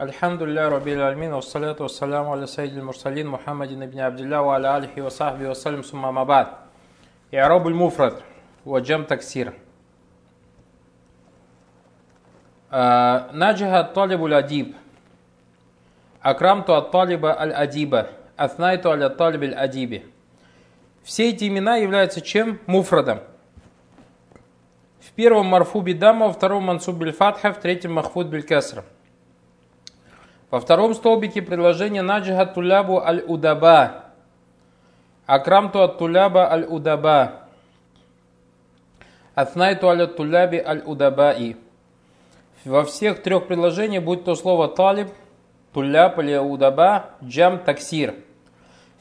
الحمد لله رب العالمين والصلاة والسلام على سيد المرسلين محمد بن عبد الله وعلى آله وصحبه وسلم ثم ما بعد إعراب المفرد وجم تكسير آه نجح الطالب الأديب أكرمت الطالب الأديب أثنيت على الطالب الأديب Все эти имена являются чем? Муфрадом. В первом марфу бидамма, во втором мансуб бильфатха, в третьем махфуд билькасра. Во втором столбике предложение наджиха тулябу аль-удаба. Акрамту от туляба аль-удаба. Атнайту аль туляби аль-удабаи. Во всех трех предложениях будет то слово талиб, туляб или удаба, джам, таксир –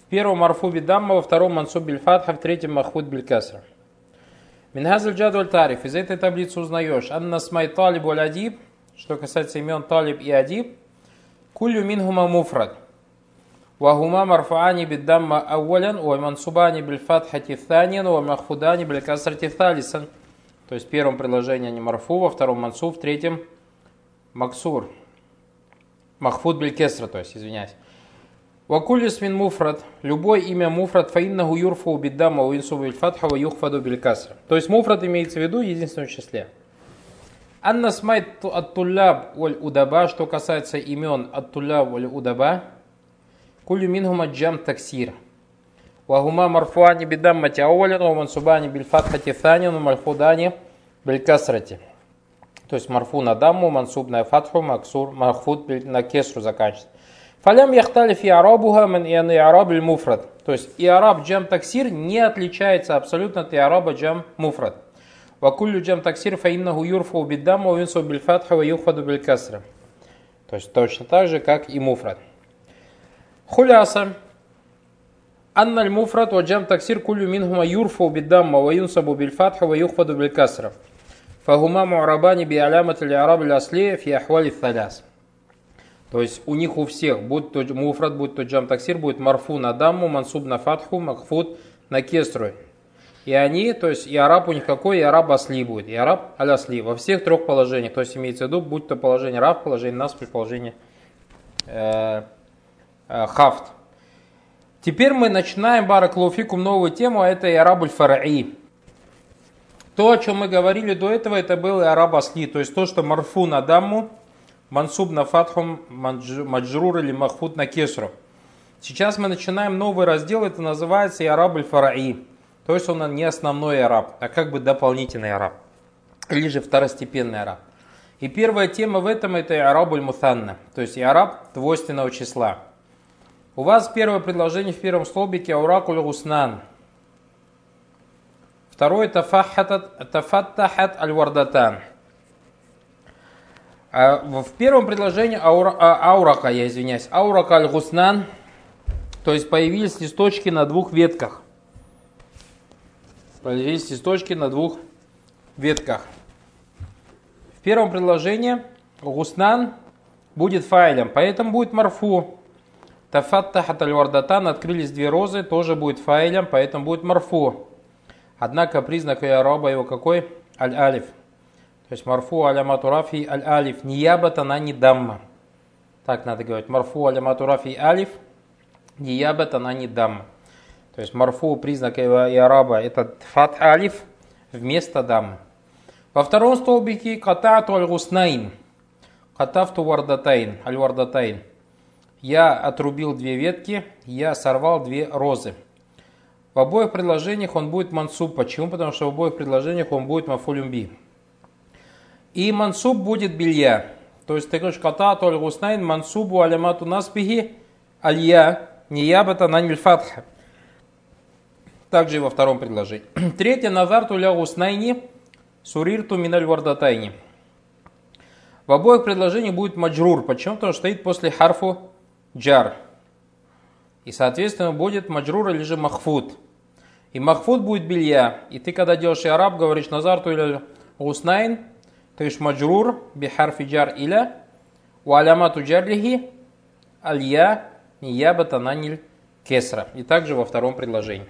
в первом марфу бидамма, во втором мансуб бильфатха, в третьем маххуд билькасра. Минхазаль джадуль тариф. Из этой таблицы узнаешь. Анна смай талиб валь адиб. Что касается имен талиб и адиб. Кулю минхума муфрад. وهما مرفوعان بالدم أولا ومنصوبان بالفتحة ثانيا ومخفودان بالكسرة ثالثا то есть в первом предложении они марфу, во втором мансуб, в третьем максур. Махфуд белькесра, то есть, извиняюсь. Вакулис мин муфрат. Любое имя муфрат фаиннаху юрфу биддама у инсубу фатха ва юхфаду билькасра. То есть муфрат имеется в виду в единственном числе. Анна смайт от туляб валь удаба, что касается имен от туляб валь удаба. Кулю минхума джам таксир. Вагума марфуани бидаммати ауалин, ва мансубани бильфатхати thанин, ва марфудани билькасрати. То есть марфу на дамму, мансуб на фатху, максур, марфуд на кесру заканчивается. Фалям яхталиф и арабуха ман и араб муфрад. То есть и араб джам таксир не отличается абсолютно от араба джам муфрад. Вакуллю джам таксир фаиннаху юрфу биддамма ва юнсу бильфатха ва юхфаду билькасра. То есть точно так же, как и муфрад. Хуляса. Анна аль-муфрад ва джам таксир куллю минхума юрфу биддамма ва юнсабу бильфатха ва юхфаду билькасра. Фагума му'рабани би алямат аль-араб аль-асли фи ахвали тhaляс. То есть у них у всех, будь то муфрат, будь то джам таксир, будет марфу на дамму, мансуб на фатху, макфуд на кестру. И они, то есть и араб у них какой, и араб асли будет, и араб алясли во всех трех положениях. То есть имеется в виду, будь то положение рав, положение нас, при положении э, э, хафт. Теперь мы начинаем бараклауфикум новую тему, а это и арабуль фараи. То, о чем мы говорили до этого, это был и араб асли, то есть то, что марфу на дамму, мансуб на фатхум маджрур или махфуд на кесру. Сейчас мы начинаем новый раздел, это называется и араб фараи. То есть он не основной араб, а как бы дополнительный араб. Или же второстепенный араб. И первая тема в этом это и араб мутанна, то есть араб двойственного числа. У вас первое предложение в первом столбике ауракуль гуснан. Второе тафаттахат аль-вардатан. А в первом предложении аура, а, аурака, я извиняюсь, аурака аль-гуснан, то есть появились листочки на двух ветках. Появились листочки на двух ветках. В первом предложении гуснан будет файлем, поэтому будет марфу. Тафаттахат аль-вардатан, открылись две розы, тоже будет файлем, поэтому будет марфу. Однако признак араба его какой? Аль-алиф. То есть марфу алямату рафи аль алиф ниябата на не дамма. Так надо говорить. Марфу алямату рафи алиф ниябата на не дамма. То есть марфу признак араба это фат алиф вместо даммы. Во втором столбике катату аль гуснайн. Катафту вардатайн. Аль вардатайн. Я отрубил две ветки, я сорвал две розы. В обоих предложениях он будет мансуб. Почему? Потому что в обоих предложениях он будет мафулюмби. И мансуб будет белья. То есть ты говоришь, ката толь гуснайн мансубу алямату насбихи алья ниябата наниль фатха. Также и во втором предложении. Третье, назар туля гуснайни сурирту миналь вардатайни. В обоих предложениях будет маджрур. Почему? Потому что стоит после харфу джар. И, соответственно, будет маджрур или же махфуд. И махфуд будет белья. И ты, когда делаешь и араб, говоришь назар туля гуснайн, то есть маджрур бихарфи джар иля, у алямату джарлихи алья ниябата наниль кесра. И также во втором предложении.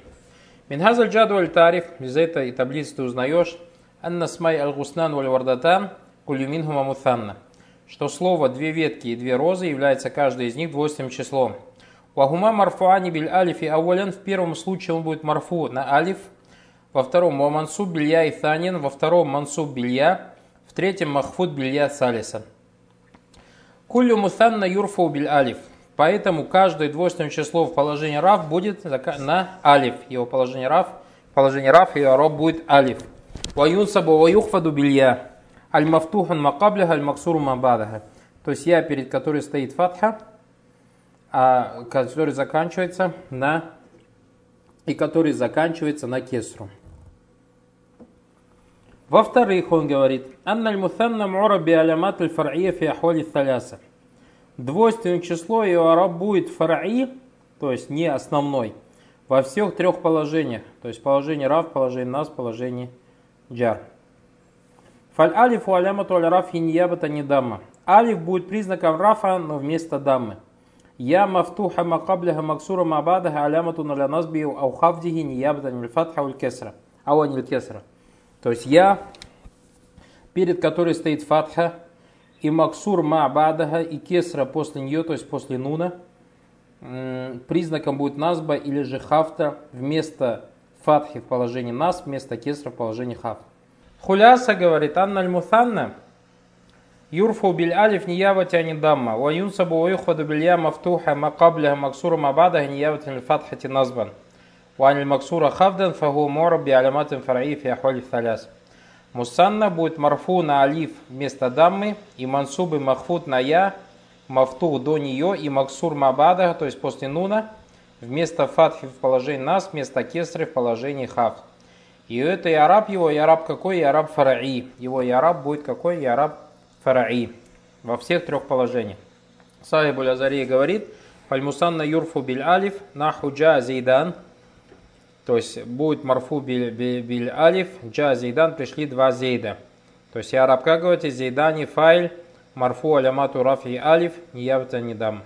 Минхазаль джаду аль тариф, из этой таблицы ты узнаешь, анна смай аль гуснан валь вардатан кулюминхума мутанна. что слово «две ветки» и «две розы» является каждый из них двойственным числом. Вагума марфуани биль алиф и аулян. В первом случае он будет марфу на алиф. Во втором мансуб билья и танин. Во втором мансуб билья. В третьем махфуд билья салиса. Кулю мутанна юрфу биль алиф. Поэтому каждое двойственное число в положении раф будет на алиф. Его положение раф, положение раф и араб будет алиф. Ваюнсабу ваюхфаду билья. Аль-мафтухан макабляха, аль-максуру мабадаха. То есть я, перед которой стоит фатха, а, который заканчивается на и который заканчивается на кесру. Во-вторых, он говорит, «Анналь мутанна мура аль фи ахвали таляса». Двойственное число и араб будет фараи, то есть не основной, во всех трех положениях. То есть положение рав, положение нас, положение джар. Фаль алиф у алямату аль раф ниябата не дамма. Алиф будет признаком рафа, но вместо даммы. Я мафтуха макабляха максура мабадаха алямату наля назби ау хавдихи ниябата ниль фатха уль кесра. Ау ниль кесра. То есть я, перед которой стоит фатха, и Максур Ма'бадаха, и Кесра после нее, то есть после Нуна, признаком будет Назба или же Хафта вместо Фатхи в положении Нас, вместо Кесра в положении Хафта. Хуляса говорит, Анна Аль-Мутанна, Юрфу биль алиф ниявати ани дамма, ва юнсабу ва юхваду биль я мафтуха макабляха максура мабадага ниявати ани фатхати назбан, ва ани максура хавдан фаху муараб би аляматин фар'и фи ахвали в Мусанна будет марфу на алиф вместо даммы и мансубы махфут на я, мафту до нее и максур мабада, то есть после нуна, вместо фатхи в положении нас, вместо кесры в положении хав. И это и араб его, и араб какой, и араб фараи. Его и араб будет какой, и араб фараи. Во всех трех положениях. Сахиб Азари говорит, Фальмусанна юрфу биль алиф, нахуджа зейдан, то есть будет марфу биль, биль, биль алиф, джа зейдан, пришли два зейда. То есть я араб, как говорите, зейдани файль, марфу алямату рафи алиф, ниявта нидам.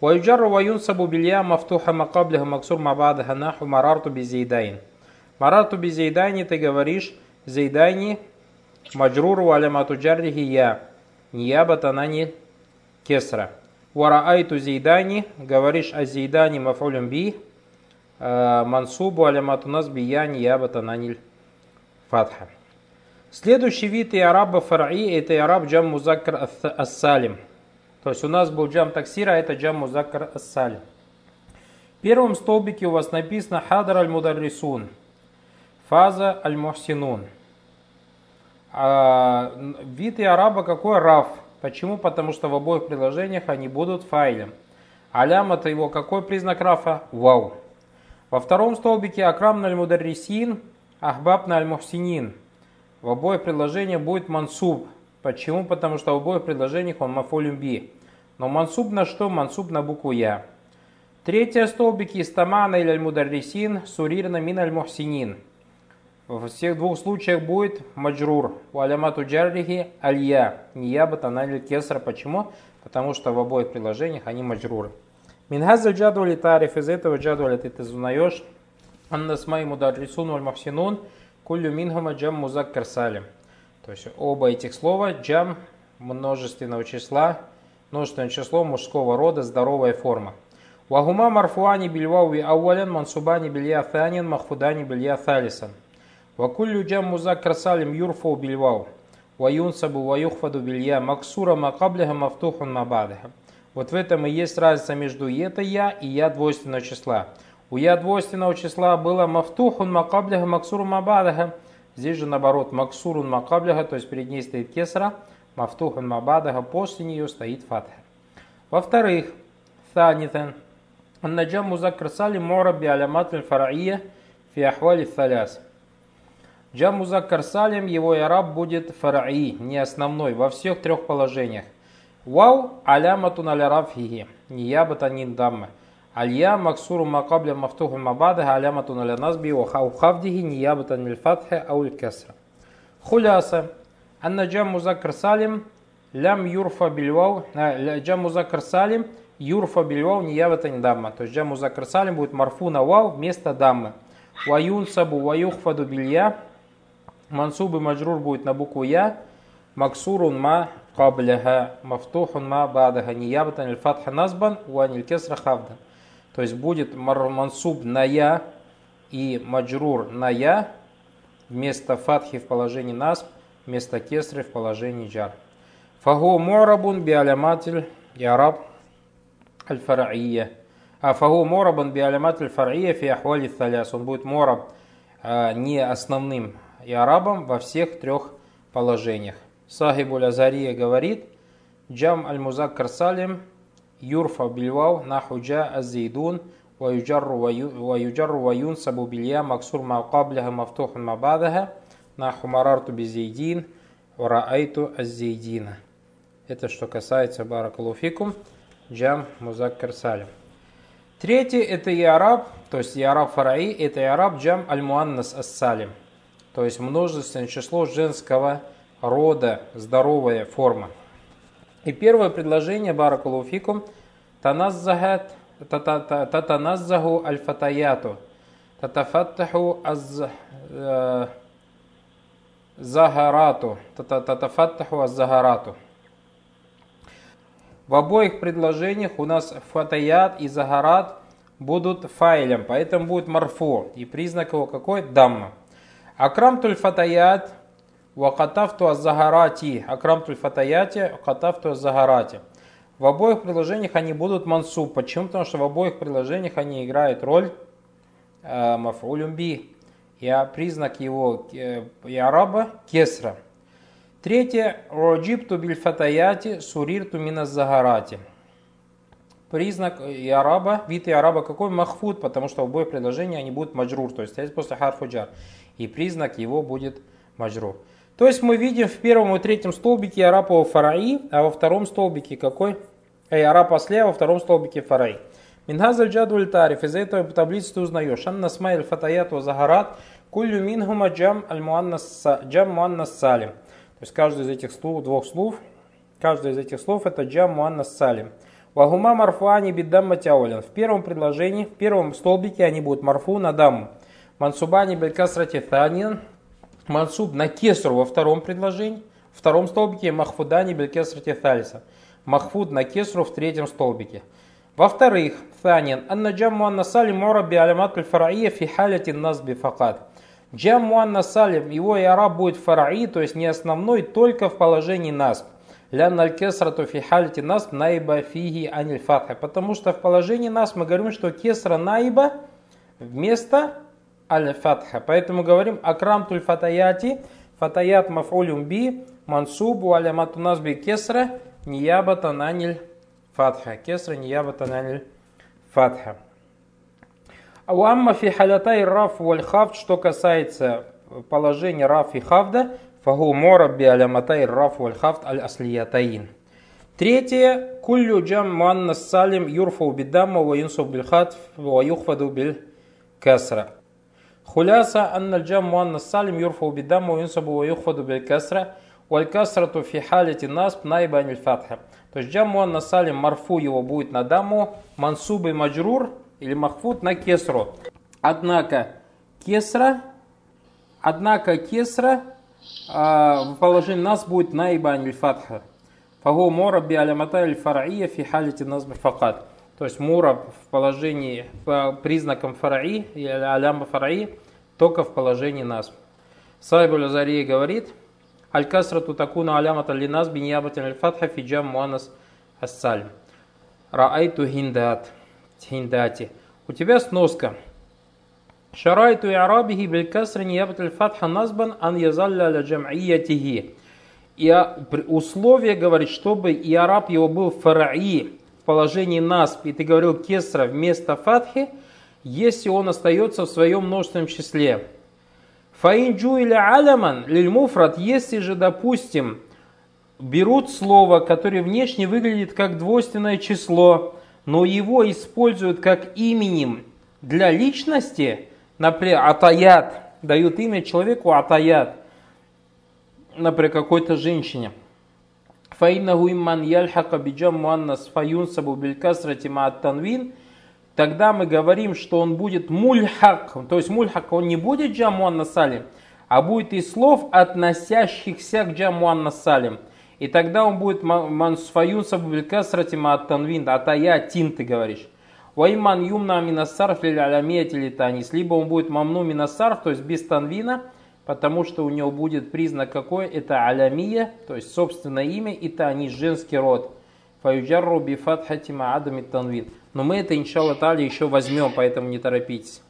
ويجر وينصب بالياء مفتوحة ما قبلها مكسور ما بعدها نحو مررت بزيدين مررت بزيدين ты говоришь زيدين مجرور وعلامة جره يا نيابة عن كسرة ورأيت زيدين говоришь о زيدان مفعول به мансубу алямату нас бияни ябата наниль фатха. Следующий вид араба фараи это и араб джам музаккар ассалим. То есть у нас был джам таксира, а это джам музаккар ассалим. В первом столбике у вас написано хадар аль мударрисун, фаза аль мухсинун. А, вид и араба какой раф? Почему? Потому что в обоих приложениях они будут файлем. Алям это его какой признак рафа? Вау. Во втором столбике акрам наль мударрисин, ахбаб наль мухсинин. В обоих предложениях будет мансуб. Почему? Потому что в обоих предложениях он мафолюм би. Но мансуб на что? Мансуб на букву Я. Третье столбики истамана или аль-мударрисин, сурирна мин аль-мухсинин. Во всех двух случаях будет маджрур. У алямату джаррихи аль-я. Ниябат аналь кесра. Почему? Потому что в обоих предложениях они маджруры. Минхазаль джадуали тариф, из этого джадуаля ты узнаешь, аннасмай мударрисун валь махсинун, кулю минхама джам музаккар салим. То есть оба этих слова джам множественного числа, множественное число мужского рода, здоровая форма. Вагума марфуани бильвауи ауалян мансубани билья thанин махфудани билья thалисан. Вакуллю джам музаккар салим юрфу бильвау. Ваюнсабу ваюхфаду билья максура макаблиха мафтухун мабадиха. Вот в этом и есть разница между это я и я двойственного числа. У я двойственного числа было мафтухун макабляха максурун мабадаха. Здесь же наоборот максурун макабляха, то есть перед ней стоит кесра, мафтухун мабадаха, после нее стоит фатха. Во-вторых, танитан. Наджам музакр салим мораби алямат фараия фи ахвали фаляс. Джам музакр салим, его араб будет фараи, не основной, во всех трех положениях. Вау аляматун аля рафхихи, ниябата нин дамма. Алья максуру макабля мафтуху мабадаха аляматун аля назби ва хавдихи ниябата нил фатхе ауль кесра. Хуляса. Анна джам музаккар салим лям юрфа бильвау, джам музаккар салим юрфа бильвау ниябата нин дамма. То есть джам музаккар салим будет марфу на вау вместо даммы. Ваюн сабу ваюхфаду билья. Мансубы маджрур будет на букву я. максурун ма кабляха, мафтухун ма бадаха, ниябатан аль фатха назбан, уаниль кесра хавдан. То есть будет мансуб на я и маджрур на я вместо фатхи в положении насб, вместо кесры в положении джар. Фагу морабун биаляматель яраб аль-фараия. А фагу морабун биалямат аль-фараия фи ахвали таляс. Он будет мораб а, не основным и арабом во всех трех положениях. Сахибу Азария говорит, Джам аль-Музаккар Салим, Юрфа бильвау, Нахуджа аз-Зейдун, ويجر ويجر وينسب بالياء مكسور ما قبلها مفتوح ما بعدها نحو مررت بزيدين ورأيت الزيدين это что касается баракалуфикум, джам, музаккар салим. Третий это иараб, то есть иараб фараи, это иараб джам аль-муаннас ас-салим. То есть множественное число женского рода, здоровая форма. И первое предложение баракалуфикум таназзахат татаназзаху аль-фатаяту татафаттаху аз э, татафаттаху аз-захарату в обоих предложениях у нас фатаят и загарат будут файлем, поэтому будет марфу. И признак его какой? Дамма. Акрамтуль фатаят вакатафту аззагарати. Акрамтуль фатаяти вакатафту аззагарати. В обоих предложениях они будут мансуб. Почему? Потому что в обоих предложениях они играют роль э, мафулюм би. И признак его э, и араба кесра. Третье. Роджипту бильфатаяти сурирту миназагарати. Признак и араба, вид и араба какой? Махфуд, потому что в обоих предложениях они будут маджрур, то есть стоять после харфуджар. И признак его будет маджрур. То есть мы видим в первом и третьем столбике его фараи, а во втором столбике какой? Эй, араб после, а во втором столбике фараи. Минхазаль джадуль тариф. Из этой таблицы ты узнаешь. Анна смайль фатаят загарат. Кулю минхума джам аль муаннас салим. То есть каждый из этих слов, двух слов, каждый из этих слов это джам муаннас салим. Вагума марфуани биддам матяулин. В первом предложении, в первом столбике они будут марфу на даму. Мансубани белькасрати танин мансуб на кесру во втором предложении, в втором столбике махфудани белькеср тетальса, махфуд на кесру в третьем столбике. Во-вторых, Танин, анна джамму анна салим ураби алямат фараия фи халяти назби факат. Джамму анна салим, его и араб будет фараи, то есть не основной, только в положении насб. Лян аль-кесрату фи халяти насб наиба фиги аниль фатха. Потому что в положении нас мы говорим, что кесра наиба вместо аль фатха. Поэтому говорим акрам туль фатаяти, фатаят мафулюм би, мансубу алямату насби кесра, ниябатан аниль фатха. Кесра ниябатан аниль фатха. Ауамма фи халятай раф валь хафт, что касается положения раф и хавда, фагу мораб би аляматай раф валь хафт аль аслиятаин. Третье, куллю джам муаннас салим юрфу бидамма ва юнсу бильхат ва юхфаду биль касра. Джам муаннас салим ва юнсу ва юхфаду биль касра. Валь касрату фи халити насб найба аниль фатха. То есть джам муаннас салим марфу его будет на даму, мансубы маджрур или махфуд на кесру. Однако кесра, однако кесра а, в положении нас будет наиба аль фатха. Фагу мора би алямата аль фараия фи халити назб факат. То есть мура в положении по признакам фараи или алямба фараи только в положении нас. Сайбу Лазария говорит, Аль-Касрату такуна алямата ли нас биньябатин аль-фатха фиджам муанас ассалим. Раайту хиндат хиндати. У тебя сноска. Шарайту и арабихи бель касри ниябат фатха назбан ан язалля ля джам'иятихи. И условие говорит, чтобы и араб его был фараи положении насб, и ты говорил кесра вместо фатхи, если он остается в своем множественном числе. Фаинджу или аляман лиль муфрат, если же, допустим, берут слово, которое внешне выглядит как двойственное число, но его используют как именем для личности, например, атаят, дают имя человеку атаят, например, какой-то женщине. Фаиннаху имман яльхака биджам муаннас фаюнсабу билькасрати танвин, тогда мы говорим, что он будет мульхак, то есть мульхак, он не будет джам муаннас салим, а будет из слов, относящихся к джаму аннасалим. И тогда он будет мансфаюн мааттанвин, а тая тин ты говоришь. Вайман юмна минасарф или алямият или танис. Либо он будет мамну минасарф, то есть без танвина, потому что у него будет признак какой? Это алямия, то есть собственное имя, и танис, женский род. Фаюджарру бифатхати маадами танвин. Но мы это, иншалла тали, еще возьмем, поэтому не торопитесь.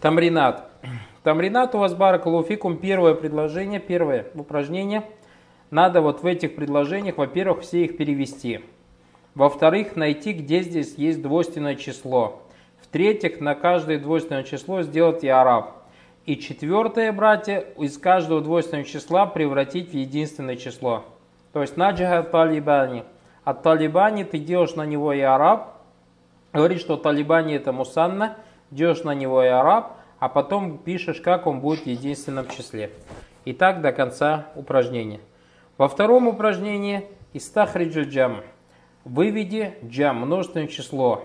Тамринат. Тамринат у вас баракалуфикум. Первое предложение, первое упражнение. Надо вот в этих предложениях, во-первых, все их перевести. Во-вторых, найти, где здесь есть двойственное число. В-третьих, на каждое двойственное число сделать и араб. И четвертое, братья, из каждого двойственного числа превратить в единственное число. То есть наджиха талибани. От талибани ты делаешь на него и араб. Говорит, что талибани это мусанна. Делаешь на него и араб. А потом пишешь, как он будет в единственном числе. И так до конца упражнения. Во втором упражнении истахриджу джам выведи джам, множественное число,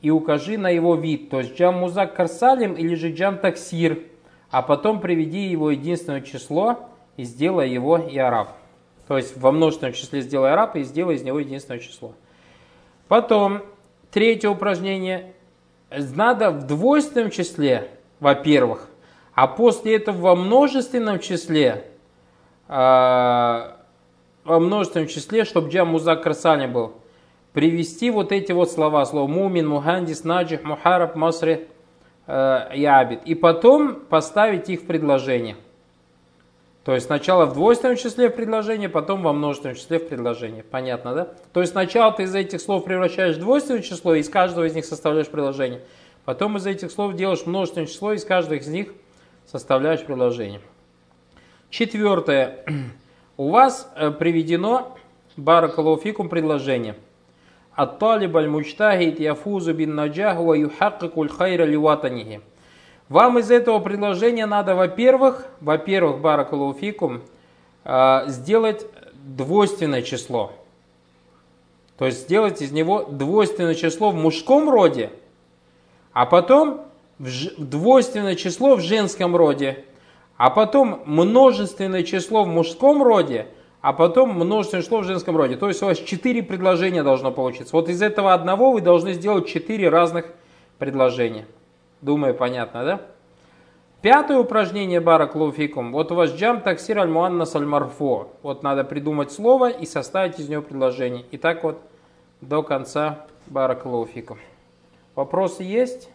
и укажи на его вид, то есть джам музак карсалим или же джам таксир, а потом приведи его единственное число и сделай его и араб. То есть во множественном числе сделай араб и сделай из него единственное число. Потом, третье упражнение. Надо в двойственном числе, во-первых, а после этого во множественном числе, э, во множественном числе, чтобы джам музак карсалим был, привести вот эти вот слова, слово мумин, мухандис, наджих, мухараб, масри, э, ябид. И потом поставить их в предложение. То есть сначала в двойственном числе в предложение, потом во множественном числе в предложение. Понятно, да? То есть сначала ты из этих слов превращаешь в двойственное число, и из каждого из них составляешь предложение. Потом из этих слов делаешь множественное число, и из каждого из них составляешь предложение. Четвертое. У вас э, приведено баракалуфикум предложение – Ат-талиб аль-мучтахид яфузу бин наджах ва. Вам из этого предложения надо, во-первых, во-первых, баракалуфикум, а, сделать двойственное число. То есть сделать из него двойственное число в мужском роде, а потом двойственное число в женском роде, а потом множественное число в мужском роде – а потом множественное число в женском роде. То есть у вас четыре предложения должно получиться. Вот из этого одного вы должны сделать четыре разных предложения. Думаю, понятно, да? Пятое упражнение Барак Луфикум. Вот у вас джам таксир аль муаннас аль марфо. Вот надо придумать слово и составить из него предложение. И так вот до конца Барак Луфикум. Вопросы есть?